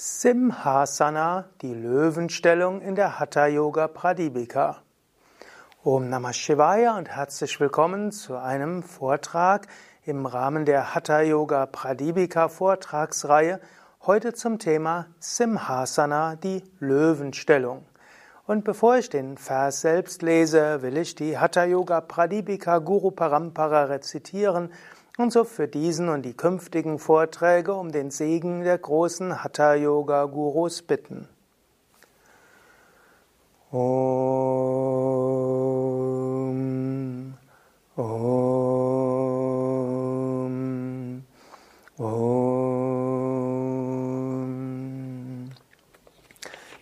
Simhasana, die Löwenstellung in der Hatha Yoga Pradipika. Om Namah Shivaya und herzlich willkommen zu einem Vortrag im Rahmen der Hatha Yoga Pradipika Vortragsreihe. Heute zum Thema Simhasana, die Löwenstellung. Und bevor ich den Vers selbst lese, will ich die Hatha Yoga Pradipika Guru Parampara rezitieren und so für diesen und die künftigen Vorträge um den Segen der großen Hatha Yoga Gurus bitten. Om, Om, Om.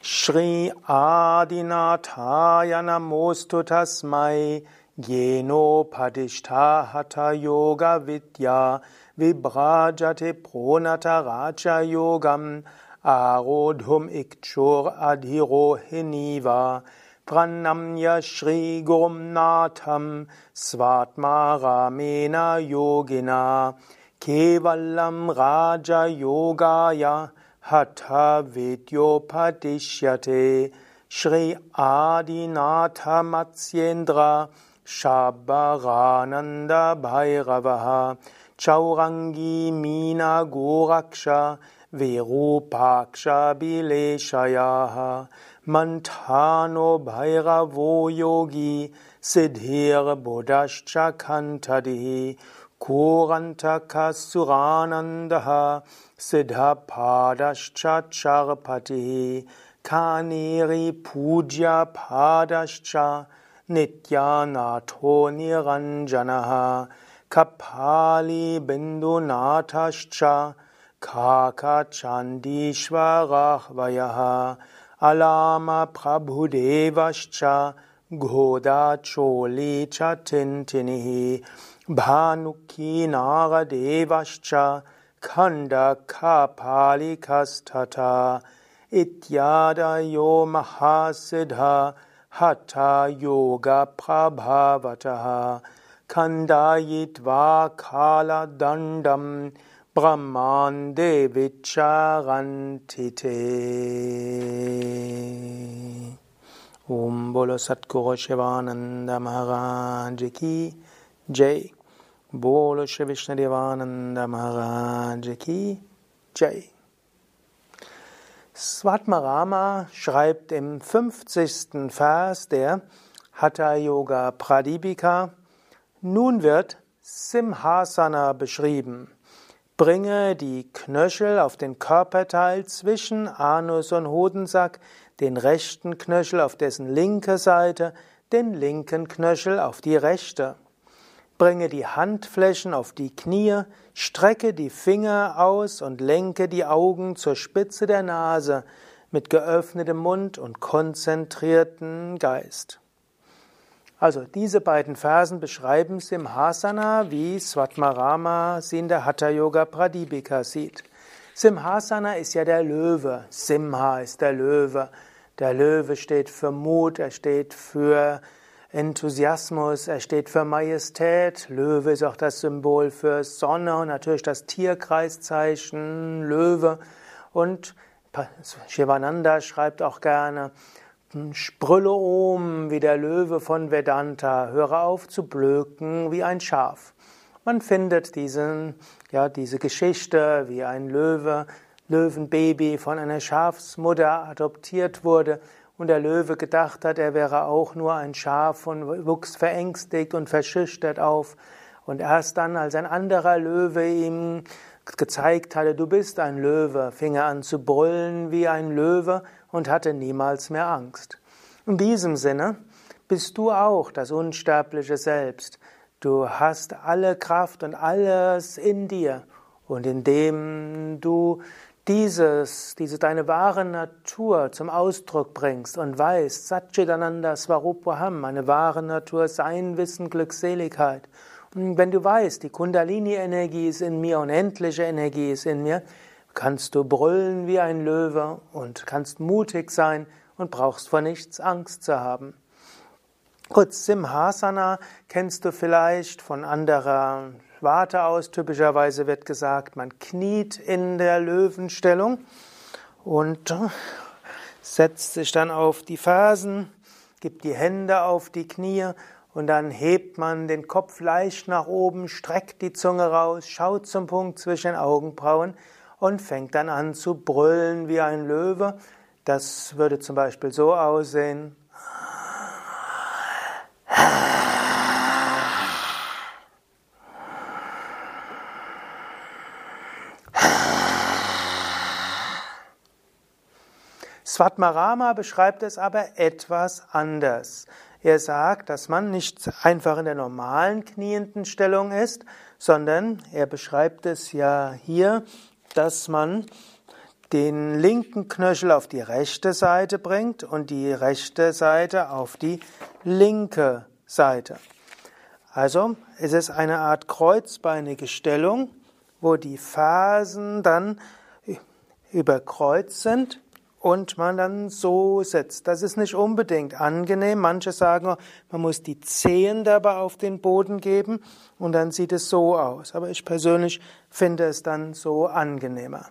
Shri Adinathaya Namostu Tasmai Jeno Padishta Hatha Yoga Vidya Vibrajate Pronata Raja Yogam Arodhum Ikchur Adhiro Hiniva Pranamya Shri Gurum Natham Svatma Ramena Yogina Kevalam Raja Yogaya Hatha Vidyopadishyate Shri Adinatha Matsyendra Shabarananda Bhairavaha Chaurangi Mina Goraksha Verupaksha Bileshayaha Mantano Bhairavo Yogi Siddhir Bodhascha Kantadihi Kurantaka Suranandaha Siddhapadascha Charpatihi Kaniri Puja Padascha Nityanatho Niranjanaha Kapali Bindunathascha Kaka Chandishwarahvayaha Alama Prabhudevascha Goda Choli Chatintinihi Bhanuki Naradevascha Kastata Ityadayo Mahasiddha हठा योगप्रभावचः खन्दायित्वा खालदण्डं ब्रह्मान्दे विच्गन्थिते ॐ बोलो सत्कुः शिवानन्दमहगाञ्जिकी जय। बोल श्रीविष्णुदेवानन्दमहगाञ्जिकी जय। Svatmarama schreibt im 50. Vers der Hatha Yoga Pradipika, nun wird Simhasana beschrieben. Bringe die Knöchel auf den Körperteil zwischen Anus und Hodensack, den rechten Knöchel auf dessen linke Seite, den linken Knöchel auf die rechte. Bringe die Handflächen auf die Knie, strecke die Finger aus und lenke die Augen zur Spitze der Nase mit geöffnetem Mund und konzentrierten Geist. Also diese beiden Versen beschreiben Simhasana, wie Svatmarama sie in der Hatha Yoga Pradipika sieht. Simhasana ist ja der Löwe. Simha ist der Löwe. Der Löwe steht für Mut, er steht für Enthusiasmus, er steht für Majestät. Löwe ist auch das Symbol für Sonne und natürlich das Tierkreiszeichen Löwe. Und Shivananda schreibt auch gerne, Sprülle um wie der Löwe von Vedanta, höre auf zu blöken wie ein Schaf. Man findet diesen, ja, diese Geschichte, wie ein Löwe, Löwenbaby von einer Schafsmutter adoptiert wurde und der Löwe gedacht hat, er wäre auch nur ein Schaf und wuchs verängstigt und verschüchtert auf. Und erst dann, als ein anderer Löwe ihm gezeigt hatte, du bist ein Löwe, fing er an zu brüllen wie ein Löwe und hatte niemals mehr Angst. In diesem Sinne bist du auch das unsterbliche Selbst. Du hast alle Kraft und alles in dir. Und indem du dieses, diese deine wahre Natur zum Ausdruck bringst und weißt, Satchitananda Svarupaham, meine wahre Natur, Sein, Wissen, Glückseligkeit. Und wenn du weißt, die Kundalini-Energie ist in mir, unendliche Energie ist in mir, kannst du brüllen wie ein Löwe und kannst mutig sein und brauchst vor nichts Angst zu haben. Gut, Simhasana kennst du vielleicht von anderer Warte aus. Typischerweise wird gesagt, man kniet in der Löwenstellung und setzt sich dann auf die Fersen, gibt die Hände auf die Knie und dann hebt man den Kopf leicht nach oben, streckt die Zunge raus, schaut zum Punkt zwischen den Augenbrauen und fängt dann an zu brüllen wie ein Löwe. Das würde zum Beispiel so aussehen. Svatmarama beschreibt es aber etwas anders. Er sagt, dass man nicht einfach in der normalen knienden Stellung ist, sondern er beschreibt es ja hier, dass man den linken Knöchel auf die rechte Seite bringt und die rechte Seite auf die linke Seite. Also es ist eine Art kreuzbeinige Stellung, wo die Fersen dann überkreuzt sind und man dann so sitzt. Das ist nicht unbedingt angenehm. Manche sagen, man muss die Zehen dabei auf den Boden geben und dann sieht es so aus. Aber ich persönlich finde es dann so angenehmer.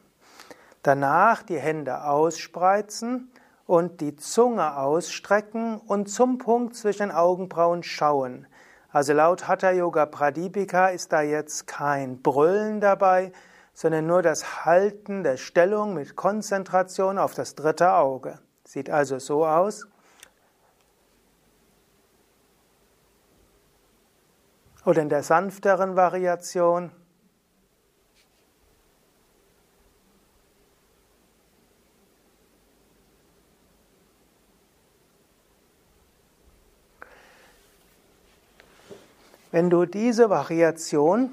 Danach die Hände ausspreizen und die Zunge ausstrecken und zum Punkt zwischen den Augenbrauen schauen. Also laut Hatha Yoga Pradipika ist da jetzt kein Brüllen dabei, sondern nur das Halten der Stellung mit Konzentration auf das dritte Auge. Sieht also so aus. Oder in der sanfteren Variation. Wenn du diese Variation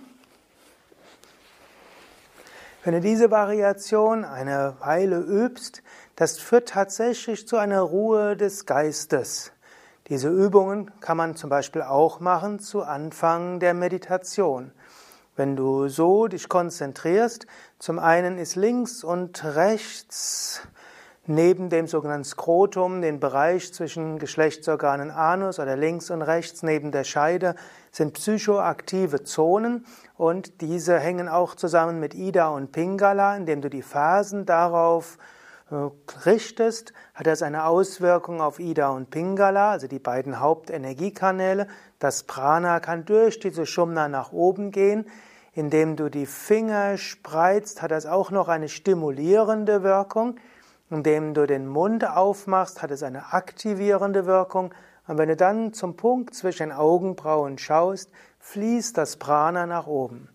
wenn du diese Variation eine Weile übst, das führt tatsächlich zu einer Ruhe des Geistes. Diese Übungen kann man zum Beispiel auch machen zu Anfang der Meditation. Wenn du so dich konzentrierst, zum einen ist links und rechts neben dem sogenannten Skrotum, den Bereich zwischen Geschlechtsorganen Anus oder links und rechts neben der Scheide, sind psychoaktive Zonen und diese hängen auch zusammen mit Ida und Pingala, indem du die Phasen darauf äh, richtest, hat das eine Auswirkung auf Ida und Pingala, also die beiden Hauptenergiekanäle. Das Prana kann durch diese Shumna nach oben gehen. Indem du die Finger spreizt, hat das auch noch eine stimulierende Wirkung. Indem du den Mund aufmachst, hat es eine aktivierende Wirkung. Und wenn du dann zum Punkt zwischen den Augenbrauen schaust, fließt das Prana nach oben.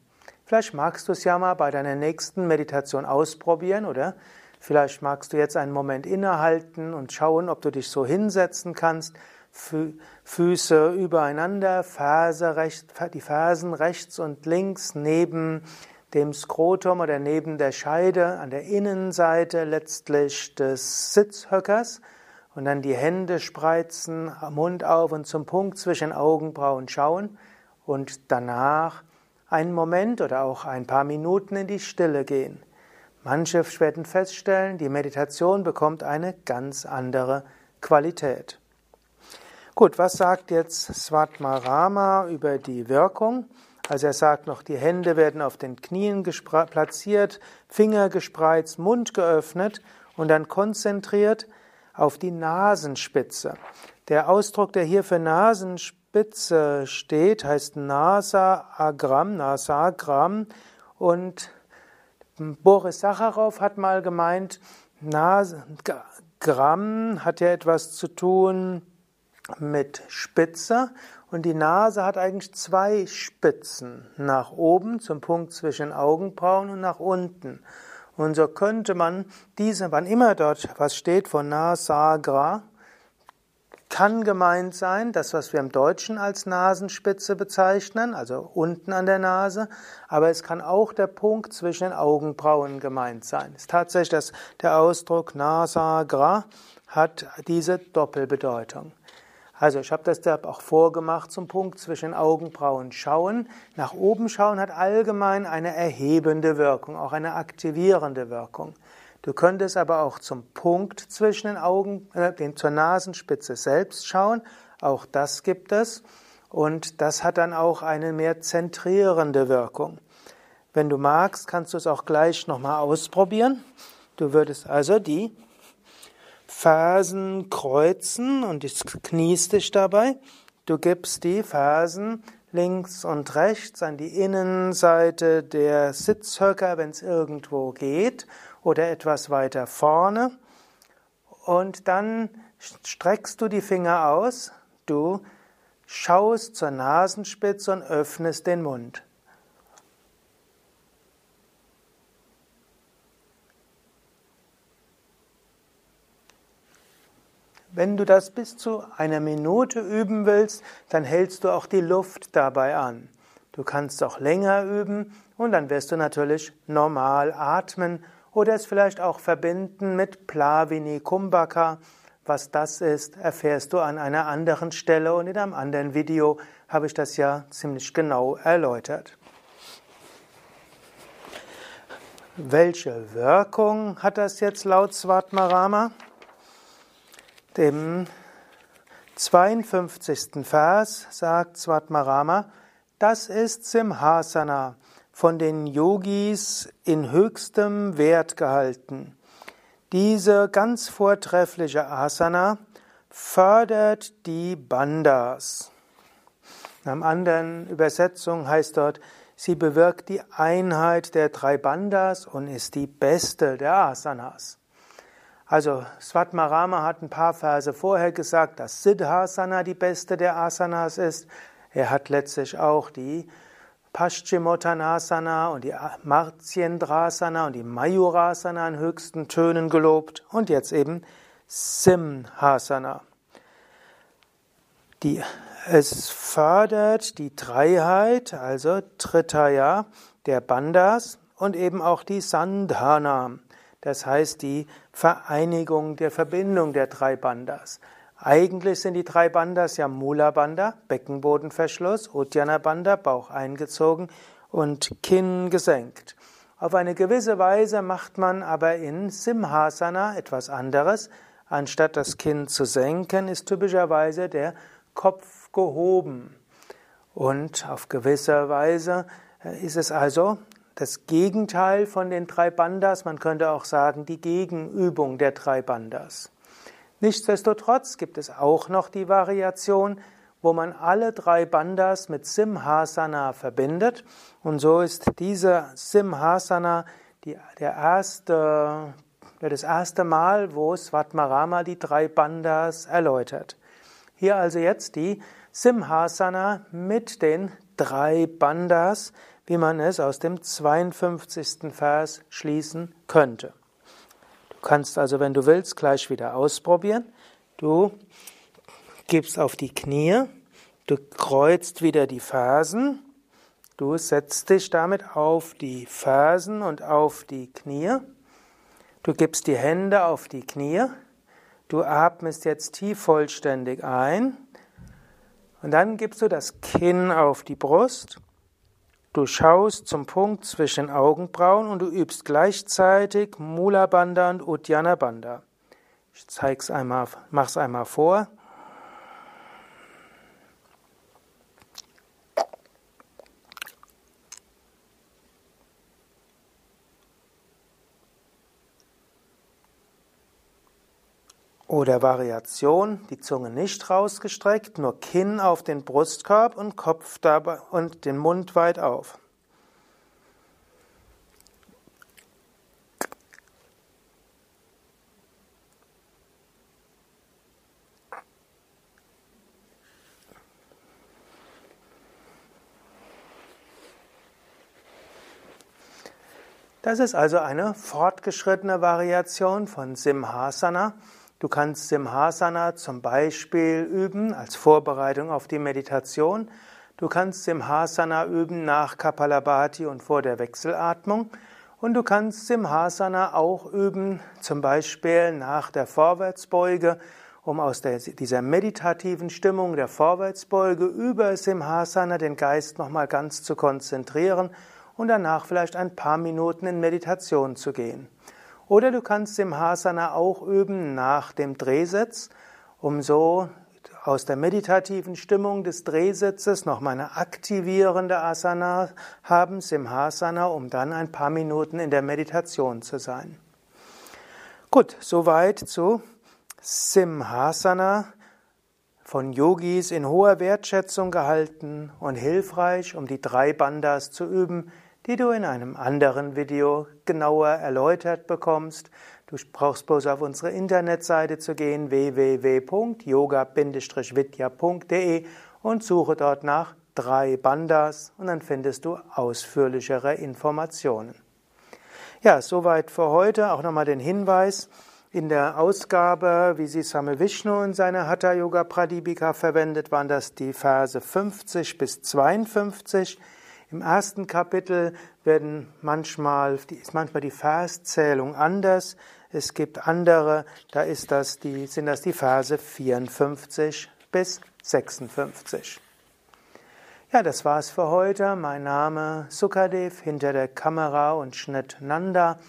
Vielleicht magst du es ja mal bei deiner nächsten Meditation ausprobieren, oder? Vielleicht magst du jetzt einen Moment innehalten und schauen, ob du dich so hinsetzen kannst. Füße übereinander, Ferse rechts, die Fersen rechts und links neben dem Skrotum oder neben der Scheide an der Innenseite letztlich des Sitzhöckers und dann die Hände spreizen, Mund auf und zum Punkt zwischen Augenbrauen schauen und danach einen Moment oder auch ein paar Minuten in die Stille gehen. Manche werden feststellen, die Meditation bekommt eine ganz andere Qualität. Gut, was sagt jetzt Svatmarama über die Wirkung? Also er sagt noch, die Hände werden auf den Knien platziert, Finger gespreizt, Mund geöffnet und dann konzentriert auf die Nasenspitze. Der Ausdruck, der hier für Nasenspitze steht, heißt Nasa Agram, Nasagram. Und Boris Sacharow hat mal gemeint, Gram hat ja etwas zu tun mit Spitze und die Nase hat eigentlich zwei Spitzen, nach oben zum Punkt zwischen Augenbrauen und nach unten. Und so könnte man diese, wann immer dort was steht von Nasagra, kann gemeint sein, das, was wir im Deutschen als Nasenspitze bezeichnen, also unten an der Nase, aber es kann auch der Punkt zwischen den Augenbrauen gemeint sein. Es ist tatsächlich, dass der Ausdruck Nasagra hat diese Doppelbedeutung. Also ich habe das da auch vorgemacht zum Punkt zwischen Augenbrauen schauen. Nach oben schauen hat allgemein eine erhebende Wirkung, auch eine aktivierende Wirkung. Du könntest aber auch zum Punkt zwischen den Augen, äh, zur Nasenspitze selbst schauen. Auch das gibt es. Und das hat dann auch eine mehr zentrierende Wirkung. Wenn du magst, kannst du es auch gleich nochmal ausprobieren. Du würdest also die Fersen kreuzen und du kniest dich dabei. Du gibst die Fersen links und rechts an die Innenseite der Sitzhöcker, wenn es irgendwo geht, oder etwas weiter vorne. Und dann streckst du die Finger aus, du schaust zur Nasenspitze und öffnest den Mund. Wenn du das bis zu einer Minute üben willst, dann hältst du auch die Luft dabei an. Du kannst auch länger üben und dann wirst du natürlich normal atmen oder es vielleicht auch verbinden mit Plavini Kumbhaka. Was das ist, erfährst du an einer anderen Stelle und in einem anderen Video habe ich das ja ziemlich genau erläutert. Welche Wirkung hat das jetzt laut Svatmarama? Dem 52. Vers sagt Svatmarama, das ist Simhasana, von den Yogis in höchstem Wert gehalten. Diese ganz vortreffliche Asana fördert die Bandhas. In einer anderen Übersetzung heißt dort, sie bewirkt die Einheit der drei Bandhas und ist die beste der Asanas. Also Svatmarama hat ein paar Verse vorher gesagt, dass Siddhasana die beste der Asanas ist. Er hat letztlich auch die Paschimottanasana und die Marsyendrasana und die Mayurasana in höchsten Tönen gelobt und jetzt eben Simhasana. Die, es fördert die Dreiheit, also Tritaya der Bandas und eben auch die Sandhana das heißt die Vereinigung der Verbindung der drei Bandas. Eigentlich sind die drei Bandas ja Mula Banda, Beckenbodenverschluss, Uddiyana Banda, Bauch eingezogen und Kinn gesenkt. Auf eine gewisse Weise macht man aber in Simhasana etwas anderes. Anstatt das Kinn zu senken, ist typischerweise der Kopf gehoben. Und auf gewisse Weise äh, ist es also das Gegenteil von den drei Bandas, man könnte auch sagen, die Gegenübung der drei Bandas. Nichtsdestotrotz gibt es auch noch die Variation, wo man alle drei Bandas mit Simhasana verbindet. Und so ist dieser Simhasana die, der erste, das erste Mal, wo Svatmarama die drei Bandas erläutert. Hier also jetzt die Simhasana mit den drei Bandas, wie man es aus dem 52. Vers schließen könnte. Du kannst also, wenn du willst, gleich wieder ausprobieren. Du gibst auf die Knie, du kreuzt wieder die Fersen, du setzt dich damit auf die Fersen und auf die Knie, du gibst die Hände auf die Knie, du atmest jetzt tief vollständig ein. Und dann gibst du das Kinn auf die Brust Du schaust zum Punkt zwischen Augenbrauen und du übst gleichzeitig Mula Bandha und Uddiyana Bandha. Ich zeig's einmal, mach's einmal vor. Oder Variation, die Zunge nicht rausgestreckt, nur Kinn auf den Brustkorb und Kopf dabei und den Mund weit auf. Das ist also eine fortgeschrittene Variation von Simhasana. Du kannst Simhasana zum Beispiel üben als Vorbereitung auf die Meditation. Du kannst Simhasana üben nach Kapalabhati und vor der Wechselatmung. Und du kannst Simhasana auch üben, zum Beispiel nach der Vorwärtsbeuge, um aus der, dieser meditativen Stimmung der Vorwärtsbeuge über Simhasana den Geist nochmal ganz zu konzentrieren und danach vielleicht ein paar Minuten in Meditation zu gehen. Oder du kannst Simhasana auch üben nach dem Drehsitz, um so aus der meditativen Stimmung des Drehsitzes nochmal eine aktivierende Asana haben, Simhasana, um dann ein paar Minuten in der Meditation zu sein. Gut, soweit zu Simhasana, von Yogis in hoher Wertschätzung gehalten und hilfreich, um die drei Bandas zu üben, die du in einem anderen Video genauer erläutert bekommst. Du brauchst bloß auf unsere Internetseite zu gehen www.yoga-vidya.de und suche dort nach drei Bandas und dann findest du ausführlichere Informationen. Ja, soweit für heute. Auch nochmal den Hinweis. In der Ausgabe, wie sie Same Vishnu in seiner Hatha Yoga Pradipika verwendet, waren das die Verse 50 bis 52. Im ersten Kapitel werden manchmal, ist manchmal die Verszählung anders. Es gibt andere, da ist das die, sind das die Verse 54 bis 56. Ja, das war's für heute. Mein Name Sukadev, hinter der Kamera und Schnitt Nanda.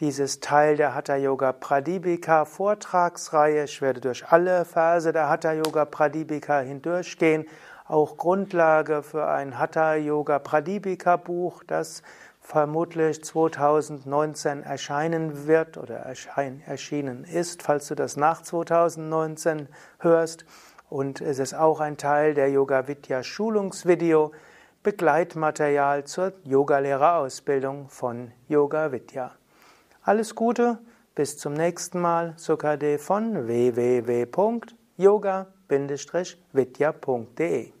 Dieses Teil der Hatha Yoga Pradipika Vortragsreihe. Ich werde durch alle Verse der Hatha Yoga Pradipika hindurchgehen. Auch Grundlage für ein Hatha Yoga Pradipika Buch, das vermutlich 2019 erscheinen wird oder erschein, erschienen ist, falls du das nach 2019 hörst. Und es ist auch ein Teil der Yoga Vidya Schulungsvideo, Begleitmaterial zur Yogalehrerausbildung von Yoga Vidya. Alles Gute, bis zum nächsten Mal. Sukade von www.yoga-vidya.de